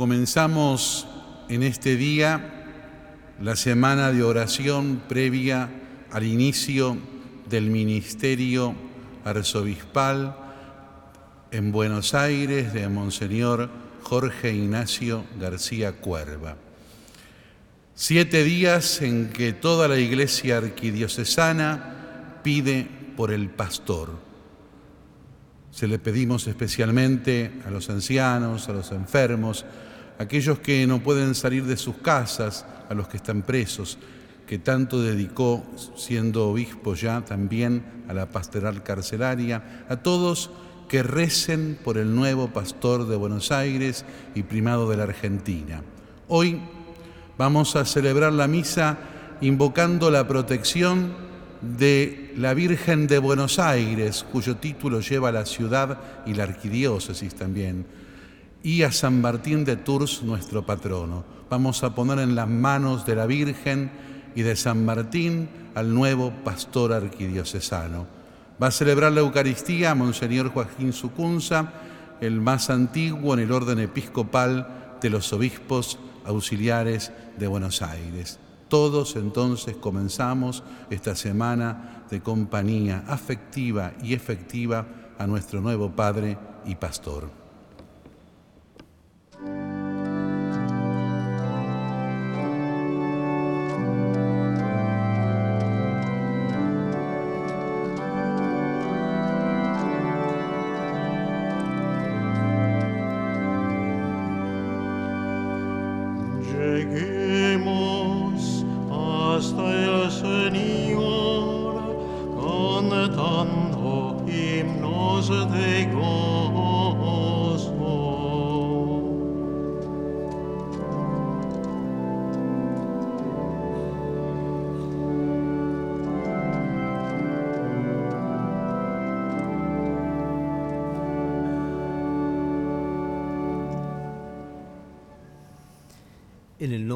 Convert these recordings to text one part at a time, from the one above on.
Comenzamos en este día la semana de oración previa al inicio del ministerio arzobispal en Buenos Aires de Monseñor Jorge Ignacio García Cuerva. Siete días en que toda la iglesia arquidiocesana pide por el pastor se le pedimos especialmente a los ancianos, a los enfermos, aquellos que no pueden salir de sus casas, a los que están presos, que tanto dedicó, siendo obispo ya también a la pastoral carcelaria, a todos que recen por el nuevo pastor de Buenos Aires y primado de la Argentina. Hoy vamos a celebrar la misa invocando la protección de la Virgen de Buenos Aires, cuyo título lleva la ciudad y la arquidiócesis también, y a San Martín de Tours, nuestro patrono. Vamos a poner en las manos de la Virgen y de San Martín al nuevo pastor arquidiocesano. Va a celebrar la Eucaristía Monseñor Joaquín Sucunza, el más antiguo en el orden episcopal de los obispos auxiliares de Buenos Aires. Todos entonces comenzamos esta semana de compañía afectiva y efectiva a nuestro nuevo Padre y Pastor. En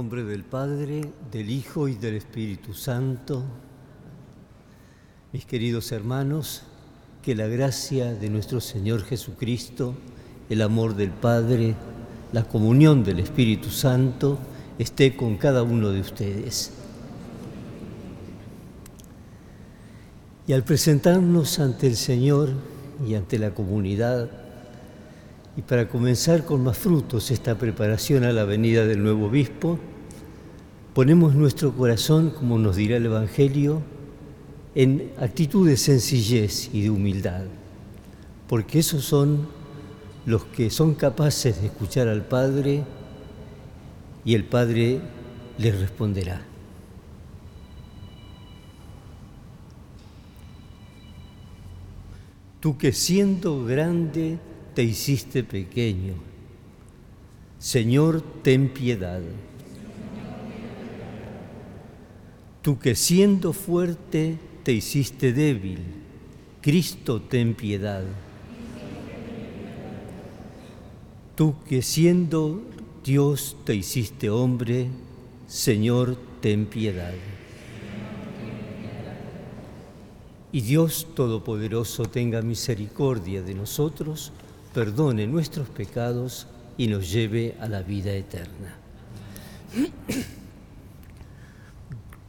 nombre del Padre, del Hijo y del Espíritu Santo, mis queridos hermanos, que la gracia de nuestro Señor Jesucristo, el amor del Padre, la comunión del Espíritu Santo esté con cada uno de ustedes. Y al presentarnos ante el Señor y ante la comunidad, y para comenzar con más frutos esta preparación a la venida del nuevo obispo, ponemos nuestro corazón, como nos dirá el Evangelio, en actitud de sencillez y de humildad, porque esos son los que son capaces de escuchar al Padre y el Padre les responderá. Tú que siendo grande te hiciste pequeño. Señor, ten piedad. Tú que siendo fuerte te hiciste débil, Cristo, ten piedad. Tú que siendo Dios te hiciste hombre, Señor, ten piedad. Y Dios Todopoderoso tenga misericordia de nosotros, perdone nuestros pecados y nos lleve a la vida eterna.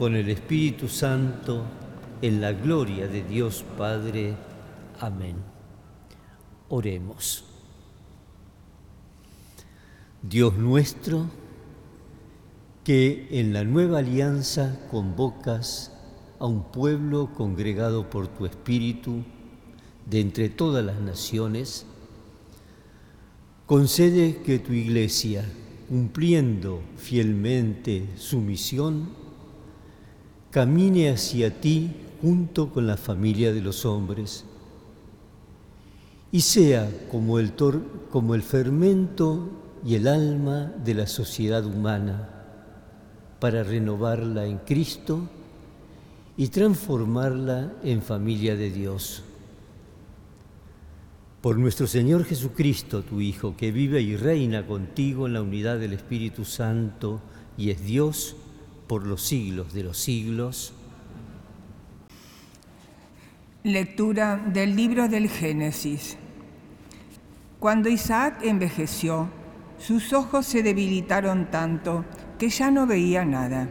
con el Espíritu Santo, en la gloria de Dios Padre. Amén. Oremos. Dios nuestro, que en la nueva alianza convocas a un pueblo congregado por tu Espíritu de entre todas las naciones, concede que tu iglesia, cumpliendo fielmente su misión, camine hacia ti junto con la familia de los hombres y sea como el, como el fermento y el alma de la sociedad humana para renovarla en Cristo y transformarla en familia de Dios. Por nuestro Señor Jesucristo, tu Hijo, que vive y reina contigo en la unidad del Espíritu Santo y es Dios por los siglos de los siglos. Lectura del libro del Génesis. Cuando Isaac envejeció, sus ojos se debilitaron tanto que ya no veía nada.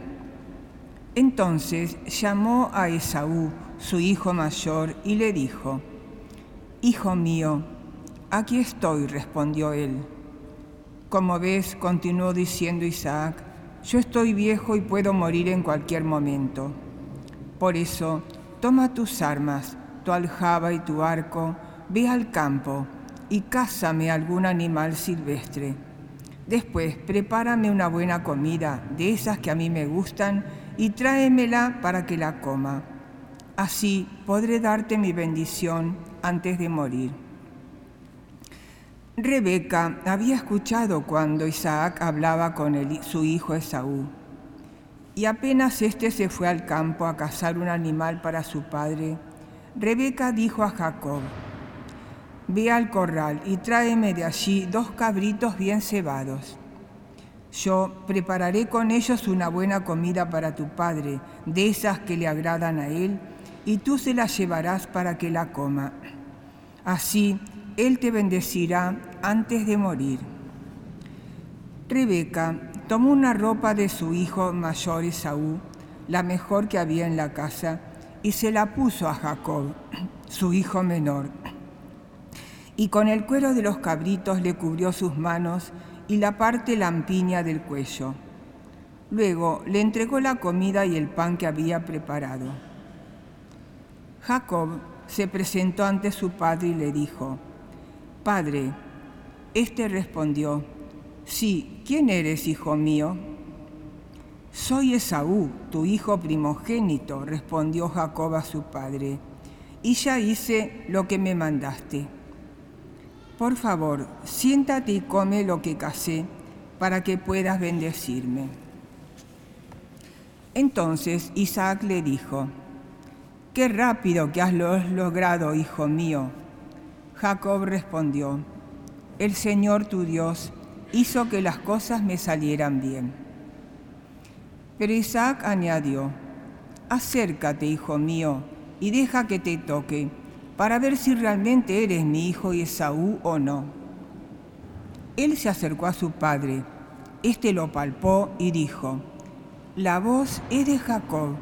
Entonces llamó a Esaú, su hijo mayor, y le dijo, Hijo mío, aquí estoy, respondió él. Como ves, continuó diciendo Isaac, yo estoy viejo y puedo morir en cualquier momento. Por eso, toma tus armas, tu aljaba y tu arco, ve al campo y cázame algún animal silvestre. Después, prepárame una buena comida, de esas que a mí me gustan, y tráemela para que la coma. Así podré darte mi bendición antes de morir. Rebeca había escuchado cuando Isaac hablaba con su hijo Esaú. Y apenas éste se fue al campo a cazar un animal para su padre, Rebeca dijo a Jacob, Ve al corral y tráeme de allí dos cabritos bien cebados. Yo prepararé con ellos una buena comida para tu padre, de esas que le agradan a él, y tú se las llevarás para que la coma. Así él te bendecirá antes de morir. Rebeca tomó una ropa de su hijo mayor Esaú, la mejor que había en la casa, y se la puso a Jacob, su hijo menor y con el cuero de los cabritos le cubrió sus manos y la parte lampiña del cuello. Luego le entregó la comida y el pan que había preparado. Jacob se presentó ante su padre y le dijo, Padre, éste respondió, Sí, ¿quién eres, hijo mío? Soy Esaú, tu hijo primogénito, respondió Jacob a su padre, y ya hice lo que me mandaste. Por favor, siéntate y come lo que casé para que puedas bendecirme. Entonces Isaac le dijo, Qué rápido que has logrado, hijo mío. Jacob respondió, El Señor tu Dios hizo que las cosas me salieran bien. Pero Isaac añadió, Acércate, hijo mío, y deja que te toque para ver si realmente eres mi hijo Esaú o no. Él se acercó a su padre. Este lo palpó y dijo, La voz es de Jacob,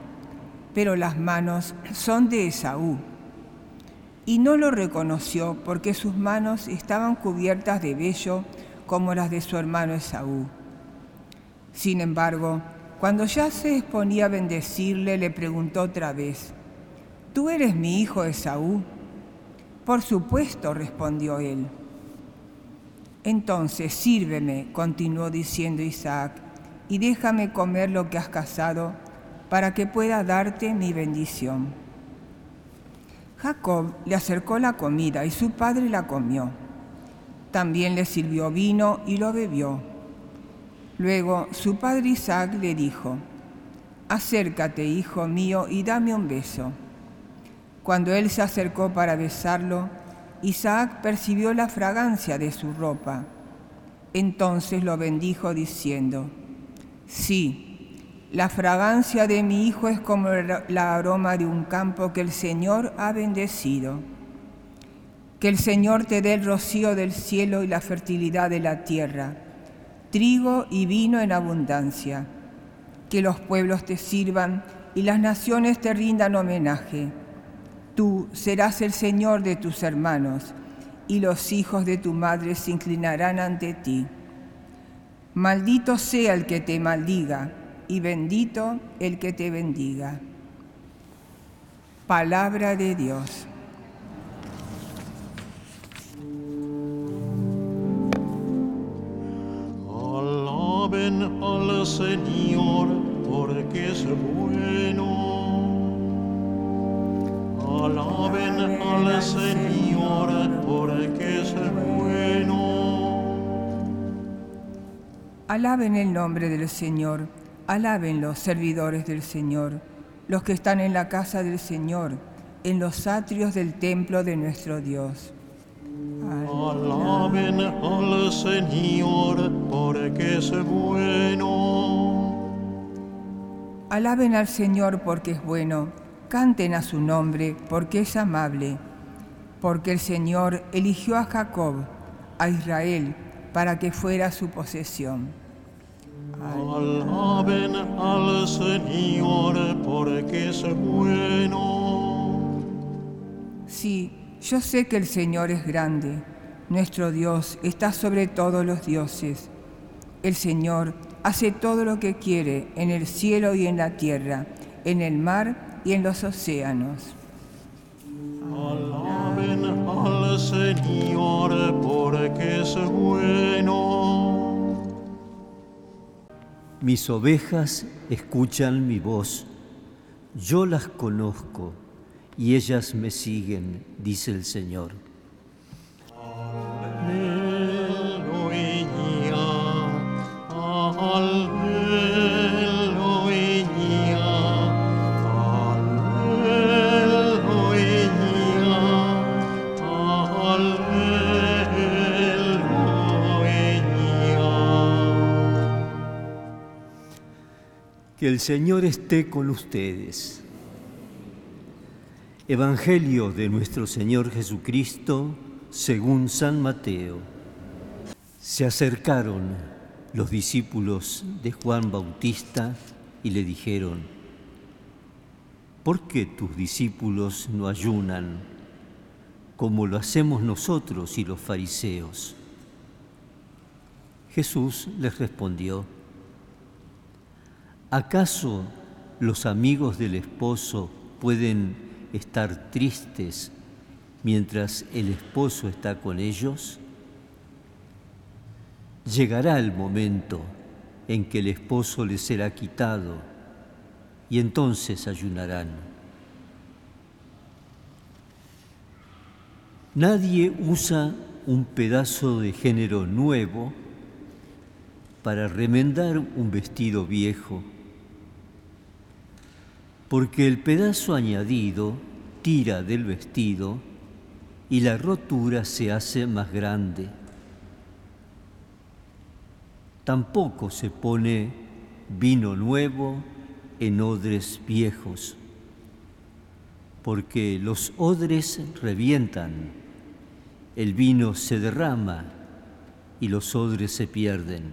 pero las manos son de Esaú. Y no lo reconoció porque sus manos estaban cubiertas de vello como las de su hermano Esaú. Sin embargo, cuando ya se exponía a bendecirle, le preguntó otra vez, ¿Tú eres mi hijo Esaú? Por supuesto, respondió él. Entonces, sírveme, continuó diciendo Isaac, y déjame comer lo que has cazado, para que pueda darte mi bendición. Jacob le acercó la comida y su padre la comió. También le sirvió vino y lo bebió. Luego su padre Isaac le dijo, Acércate, hijo mío, y dame un beso. Cuando él se acercó para besarlo, Isaac percibió la fragancia de su ropa. Entonces lo bendijo diciendo, sí, la fragancia de mi hijo es como el aroma de un campo que el Señor ha bendecido. Que el Señor te dé el rocío del cielo y la fertilidad de la tierra, trigo y vino en abundancia. Que los pueblos te sirvan y las naciones te rindan homenaje Tú serás el Señor de tus hermanos, y los hijos de tu madre se inclinarán ante ti. Maldito sea el que te maldiga y bendito el que te bendiga. Palabra de Dios. Alaben al Señor porque es bueno. Alaben al Señor porque es bueno. Alaben el nombre del Señor, alaben los servidores del Señor, los que están en la casa del Señor, en los atrios del templo de nuestro Dios. Alaben al Señor porque es bueno. Alaben al Señor porque es bueno, canten a su nombre porque es amable, porque el Señor eligió a Jacob, a Israel, para que fuera su posesión. Alaben al Señor porque es bueno. Sí, yo sé que el Señor es grande, nuestro Dios está sobre todos los dioses. El Señor hace todo lo que quiere en el cielo y en la tierra, en el mar y en los océanos. Alaben al Señor porque es bueno. Mis ovejas escuchan mi voz, yo las conozco y ellas me siguen, dice el Señor. Que el Señor esté con ustedes. Evangelio de nuestro Señor Jesucristo según San Mateo. Se acercaron los discípulos de Juan Bautista y le dijeron, ¿por qué tus discípulos no ayunan como lo hacemos nosotros y los fariseos? Jesús les respondió, ¿acaso los amigos del esposo pueden estar tristes mientras el esposo está con ellos? Llegará el momento en que el esposo les será quitado y entonces ayunarán. Nadie usa un pedazo de género nuevo para remendar un vestido viejo, porque el pedazo añadido tira del vestido y la rotura se hace más grande. Tampoco se pone vino nuevo en odres viejos, porque los odres revientan, el vino se derrama y los odres se pierden.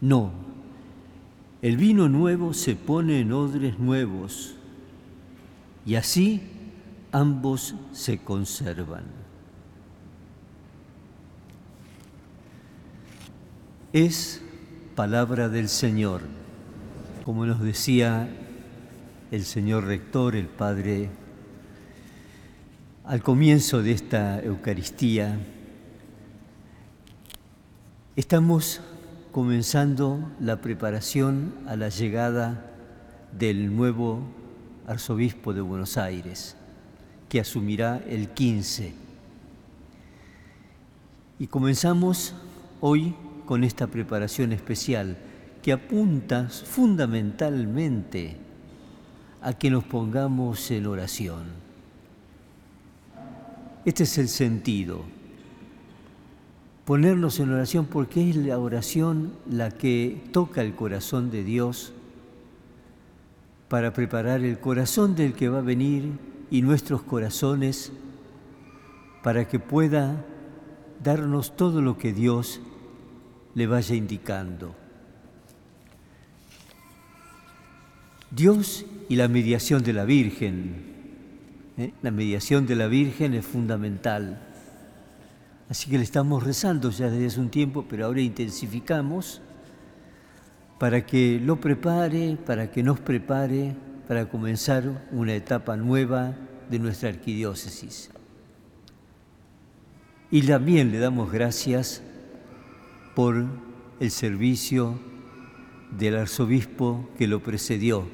No, el vino nuevo se pone en odres nuevos y así ambos se conservan. Es palabra del Señor, como nos decía el señor rector, el Padre, al comienzo de esta Eucaristía, estamos comenzando la preparación a la llegada del nuevo arzobispo de Buenos Aires, que asumirá el 15. Y comenzamos hoy con esta preparación especial que apunta fundamentalmente a que nos pongamos en oración. Este es el sentido, ponernos en oración porque es la oración la que toca el corazón de Dios para preparar el corazón del que va a venir y nuestros corazones para que pueda darnos todo lo que Dios le vaya indicando. Dios y la mediación de la Virgen. ¿eh? La mediación de la Virgen es fundamental. Así que le estamos rezando ya desde hace un tiempo, pero ahora intensificamos para que lo prepare, para que nos prepare para comenzar una etapa nueva de nuestra arquidiócesis. Y también le damos gracias por el servicio del arzobispo que lo precedió.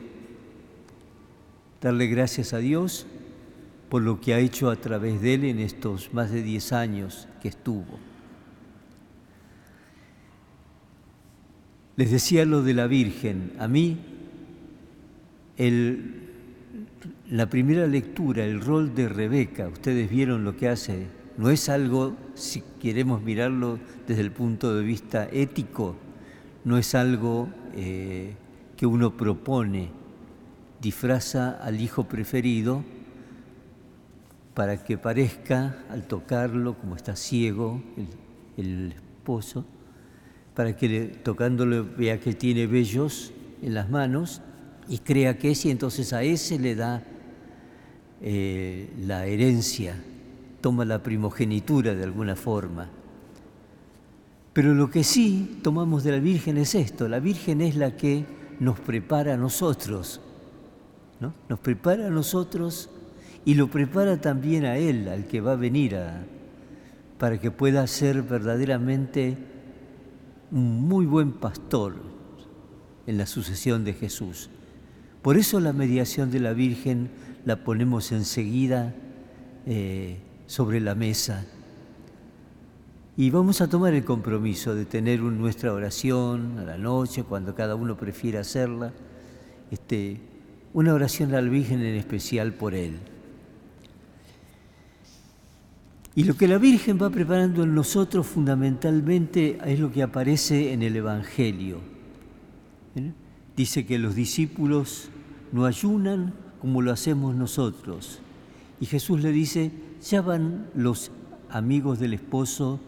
Darle gracias a Dios por lo que ha hecho a través de él en estos más de 10 años que estuvo. Les decía lo de la Virgen. A mí, la primera lectura, el rol de Rebeca, ustedes vieron lo que hace, no es algo, si queremos mirarlo desde el punto de vista ético, no es algo eh, que uno propone, disfraza al hijo preferido, para que parezca, al tocarlo, como está ciego el, esposo, para que tocándolo vea que tiene vellos en las manos y crea que es, y entonces a ese le da eh, la herencia, toma la primogenitura de alguna forma. Pero lo que sí tomamos de la Virgen es esto, la Virgen es la que nos prepara a nosotros, ¿no? nos prepara a nosotros y lo prepara también a Él, al que va a venir, para que pueda ser verdaderamente un muy buen pastor en la sucesión de Jesús. Por eso la mediación de la Virgen la ponemos enseguida eh, sobre la mesa. Y vamos a tomar el compromiso de tener nuestra oración a la noche, cuando cada uno prefiera hacerla, este, una oración a la Virgen en especial por Él. Y lo que la Virgen va preparando en nosotros fundamentalmente es lo que aparece en el Evangelio. ¿Eh? Dice que los discípulos no ayunan como lo hacemos nosotros. Y Jesús le dice, ya van los amigos del esposo,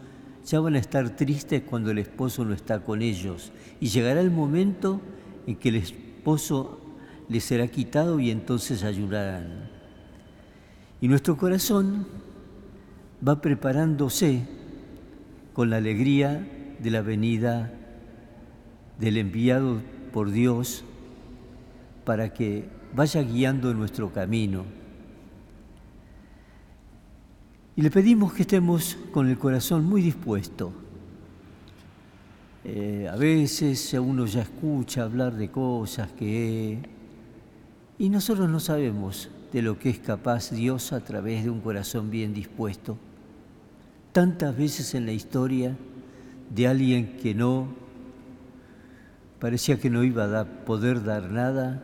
ya van a estar tristes cuando el esposo no está con ellos. Y llegará el momento en que el esposo les será quitado y entonces ayunarán. Y nuestro corazón va preparándose con la alegría de la venida del enviado por Dios para que vaya guiando nuestro camino. Y le pedimos que estemos con el corazón muy dispuesto. Eh, a veces uno ya escucha hablar de cosas que... Y nosotros no sabemos de lo que es capaz Dios a través de un corazón bien dispuesto tantas veces en la historia de alguien que no parecía que no iba a poder dar nada,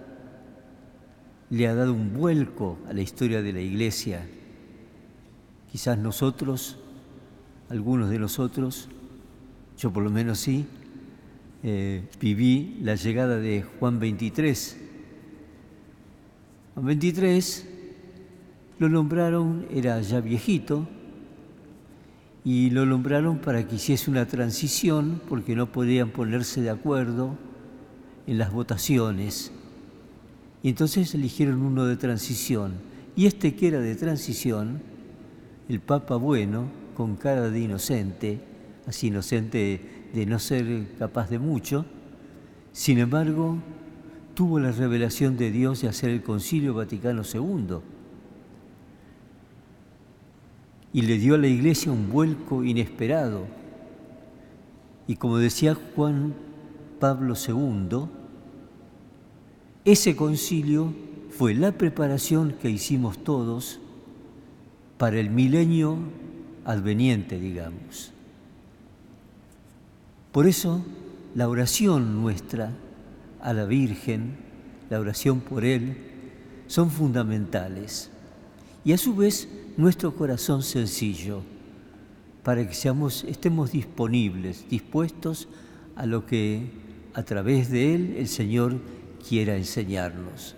le ha dado un vuelco a la historia de la iglesia. Quizás nosotros, algunos de nosotros, yo por lo menos sí, eh, viví la llegada de Juan 23. Juan 23 lo nombraron, era ya viejito, y lo nombraron para que hiciese una transición porque no podían ponerse de acuerdo en las votaciones. Y entonces eligieron uno de transición. Y este que era de transición, el Papa bueno, con cara de inocente, así inocente de no ser capaz de mucho, sin embargo, tuvo la revelación de Dios de hacer el Concilio Vaticano II y le dio a la iglesia un vuelco inesperado. Y como decía Juan Pablo II, ese concilio fue la preparación que hicimos todos para el milenio adveniente, digamos. Por eso la oración nuestra a la Virgen, la oración por Él, son fundamentales. Y a su vez nuestro corazón sencillo, para que seamos, estemos disponibles, dispuestos a lo que a través de Él el Señor quiera enseñarnos.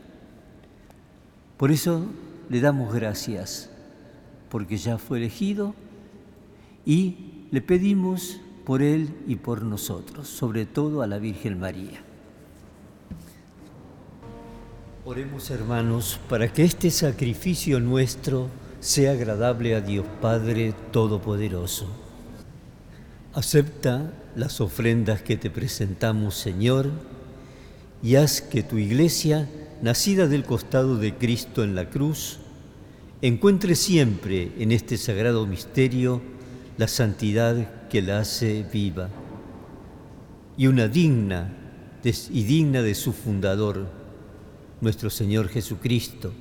Por eso le damos gracias, porque ya fue elegido y le pedimos por Él y por nosotros, sobre todo a la Virgen María. Oremos hermanos para que este sacrificio nuestro sea agradable a Dios Padre Todopoderoso. Acepta las ofrendas que te presentamos, Señor, y haz que tu iglesia, nacida del costado de Cristo en la cruz, encuentre siempre en este sagrado misterio la santidad que la hace viva y una digna y digna de su fundador, nuestro Señor Jesucristo,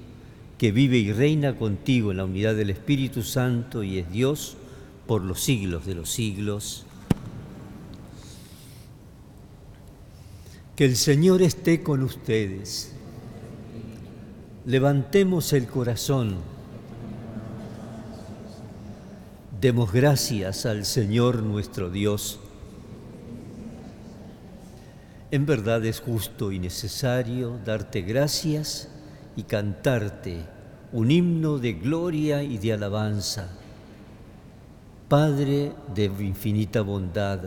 que vive y reina contigo en la unidad del Espíritu Santo y es Dios por los siglos de los siglos. Que el Señor esté con ustedes. Levantemos el corazón. Demos gracias al Señor nuestro Dios. En verdad es justo y necesario darte gracias y cantarte un himno de gloria y de alabanza Padre de infinita bondad,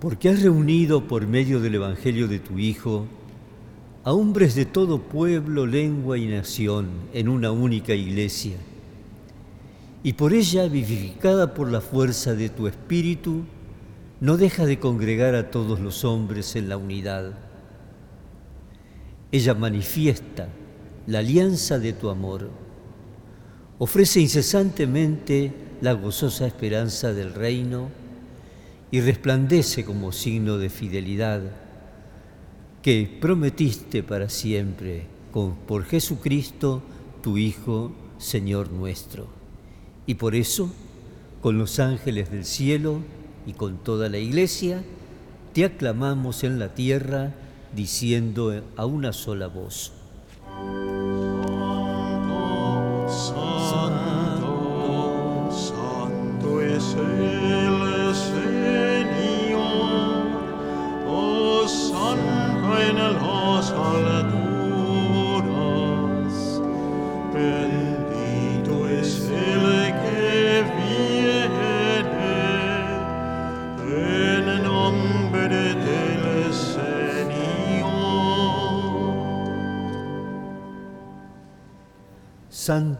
porque has reunido por medio del Evangelio de tu Hijo a hombres de todo pueblo, lengua y nación en una única iglesia, y por ella, vivificada por la fuerza de tu Espíritu, no deja de congregar a todos los hombres en la unidad. Ella manifiesta la alianza de tu amor ofrece incesantemente la gozosa esperanza del reino y resplandece como signo de fidelidad que prometiste para siempre por Jesucristo, tu Hijo, Señor nuestro. Y por eso, con los ángeles del cielo y con toda la iglesia, te aclamamos en la tierra diciendo a una sola voz.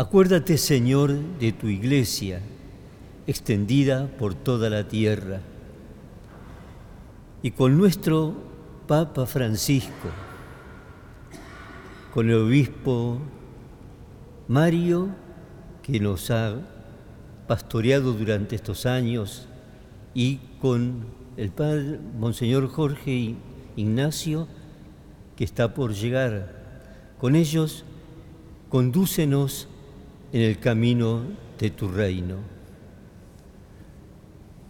Acuérdate, Señor, de tu iglesia, extendida por toda la tierra, y con nuestro Papa Francisco, con el obispo Mario, que nos ha pastoreado durante estos años, y con el padre Monseñor Jorge Ignacio, que está por llegar. Con ellos, condúcenos en el camino de tu reino.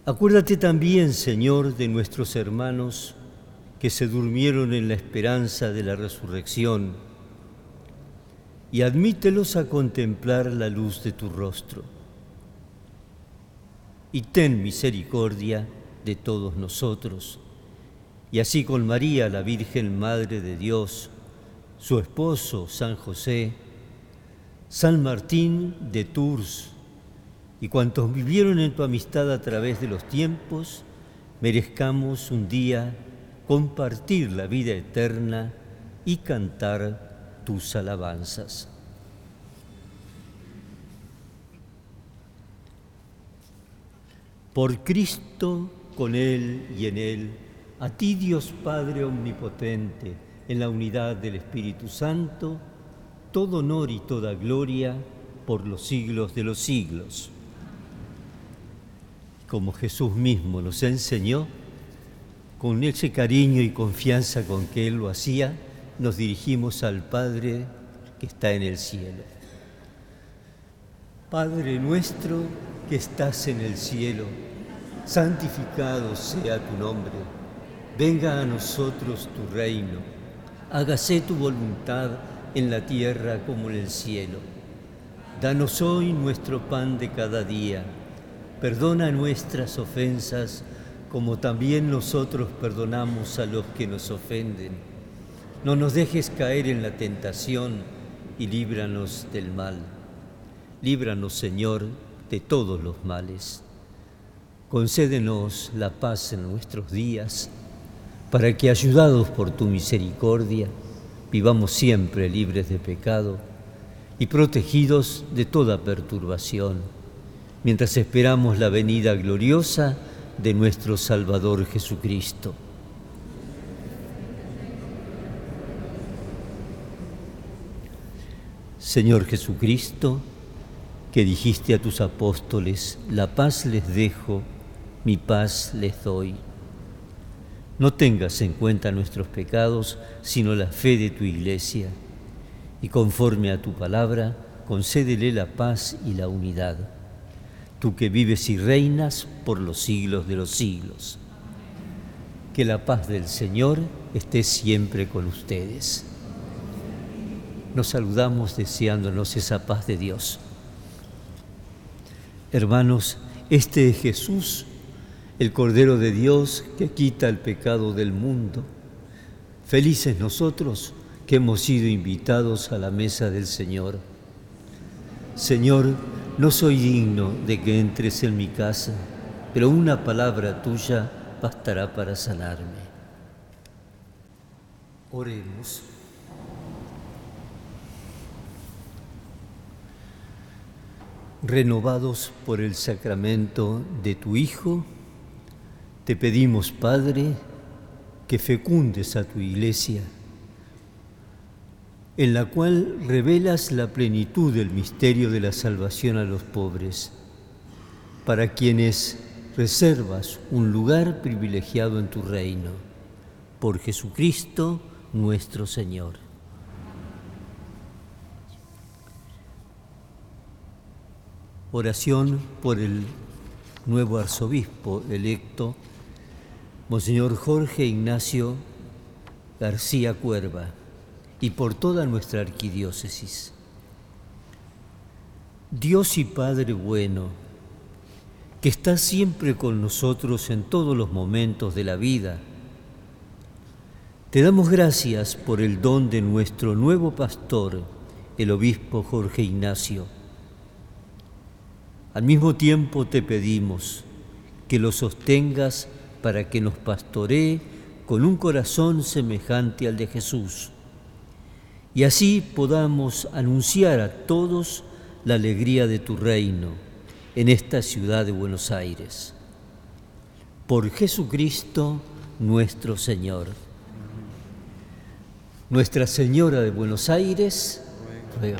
Acuérdate también, Señor, de nuestros hermanos que se durmieron en la esperanza de la resurrección y admítelos a contemplar la luz de tu rostro y ten misericordia de todos nosotros. Y así con María, la Virgen Madre de Dios, su esposo San José, San Martín de Tours y cuantos vivieron en tu amistad a través de los tiempos, merezcamos un día compartir la vida eterna y cantar tus alabanzas. Por Cristo, con Él y en Él, a ti Dios Padre Omnipotente, en la unidad del Espíritu Santo, todo honor y toda gloria por los siglos de los siglos. Como Jesús mismo nos enseñó, con ese cariño y confianza con que Él lo hacía, nos dirigimos al Padre que está en el cielo. Padre nuestro que estás en el cielo, santificado sea tu nombre. Venga a nosotros tu reino. Hágase tu voluntad en la tierra como en el cielo. Danos hoy nuestro pan de cada día. Perdona nuestras ofensas como también nosotros perdonamos a los que nos ofenden. No nos dejes caer en la tentación y líbranos del mal. Líbranos, Señor, de todos los males. Concédenos la paz en nuestros días, para que, ayudados por tu misericordia, vivamos siempre libres de pecado y protegidos de toda perturbación, mientras esperamos la venida gloriosa de nuestro Salvador Jesucristo. Señor Jesucristo, que dijiste a tus apóstoles, la paz les dejo, mi paz les doy. No tengas en cuenta nuestros pecados, sino la fe de tu iglesia, y conforme a tu palabra, concédele la paz y la unidad, tú que vives y reinas por los siglos de los siglos. Que la paz del Señor esté siempre con ustedes. Nos saludamos deseándonos esa paz de Dios. Hermanos, este es Jesús, el Cordero de Dios que quita el pecado del mundo. Felices nosotros que hemos sido invitados a la mesa del Señor. Señor, no soy digno de que entres en mi casa, pero una palabra tuya bastará para sanarme. Oremos. renovados por el sacramento de tu Hijo, te pedimos, Padre, que fecundes a tu iglesia, en la cual revelas la plenitud del misterio de la salvación a los pobres, para quienes reservas un lugar privilegiado en tu reino, por Jesucristo nuestro Señor. Oración por el nuevo arzobispo electo, Monseñor Jorge Ignacio García Cuerva, y por toda nuestra arquidiócesis. Dios y Padre bueno, que está siempre con nosotros en todos los momentos de la vida, te damos gracias por el don de nuestro nuevo pastor, el obispo Jorge Ignacio Al mismo tiempo te pedimos que lo sostengas para que nos pastoree con un corazón semejante al de Jesús y así podamos anunciar a todos la alegría de tu reino en esta ciudad de Buenos Aires. Por Jesucristo nuestro Señor. Nuestra Señora de Buenos Aires, ruega.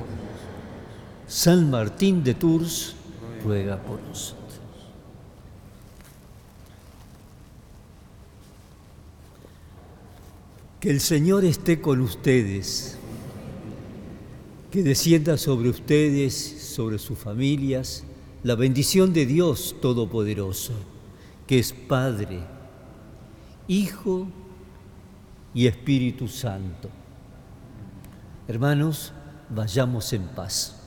San Martín de Tours, ruega por nosotros. Que el Señor esté con ustedes que descienda sobre ustedes, sobre sus familias, la bendición de Dios Todopoderoso, que es Padre, Hijo y Espíritu Santo. Hermanos, vayamos en paz.